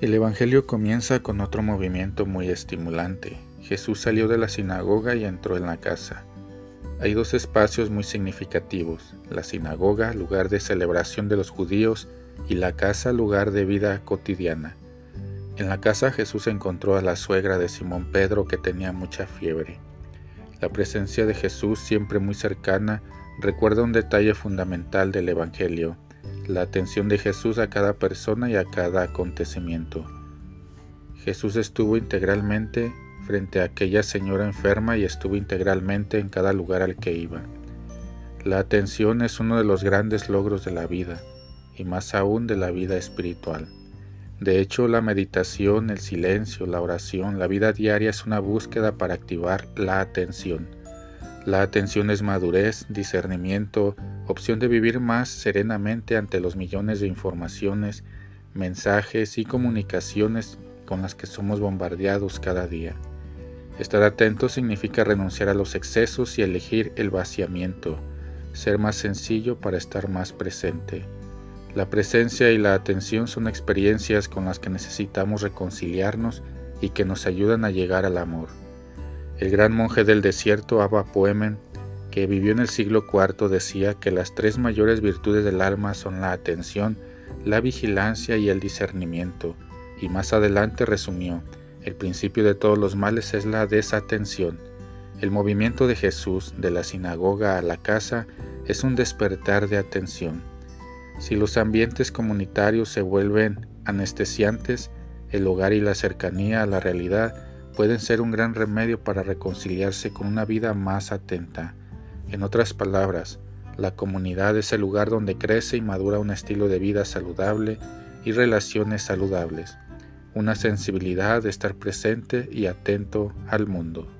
El Evangelio comienza con otro movimiento muy estimulante. Jesús salió de la sinagoga y entró en la casa. Hay dos espacios muy significativos, la sinagoga, lugar de celebración de los judíos, y la casa, lugar de vida cotidiana. En la casa Jesús encontró a la suegra de Simón Pedro que tenía mucha fiebre. La presencia de Jesús, siempre muy cercana, recuerda un detalle fundamental del Evangelio, la atención de Jesús a cada persona y a cada acontecimiento. Jesús estuvo integralmente frente a aquella señora enferma y estuvo integralmente en cada lugar al que iba. La atención es uno de los grandes logros de la vida, y más aún de la vida espiritual. De hecho, la meditación, el silencio, la oración, la vida diaria es una búsqueda para activar la atención. La atención es madurez, discernimiento, opción de vivir más serenamente ante los millones de informaciones, mensajes y comunicaciones con las que somos bombardeados cada día. Estar atento significa renunciar a los excesos y elegir el vaciamiento, ser más sencillo para estar más presente. La presencia y la atención son experiencias con las que necesitamos reconciliarnos y que nos ayudan a llegar al amor. El gran monje del desierto, Abba Poemen, que vivió en el siglo IV, decía que las tres mayores virtudes del alma son la atención, la vigilancia y el discernimiento, y más adelante resumió, el principio de todos los males es la desatención. El movimiento de Jesús de la sinagoga a la casa es un despertar de atención. Si los ambientes comunitarios se vuelven anestesiantes, el hogar y la cercanía a la realidad pueden ser un gran remedio para reconciliarse con una vida más atenta. En otras palabras, la comunidad es el lugar donde crece y madura un estilo de vida saludable y relaciones saludables, una sensibilidad de estar presente y atento al mundo.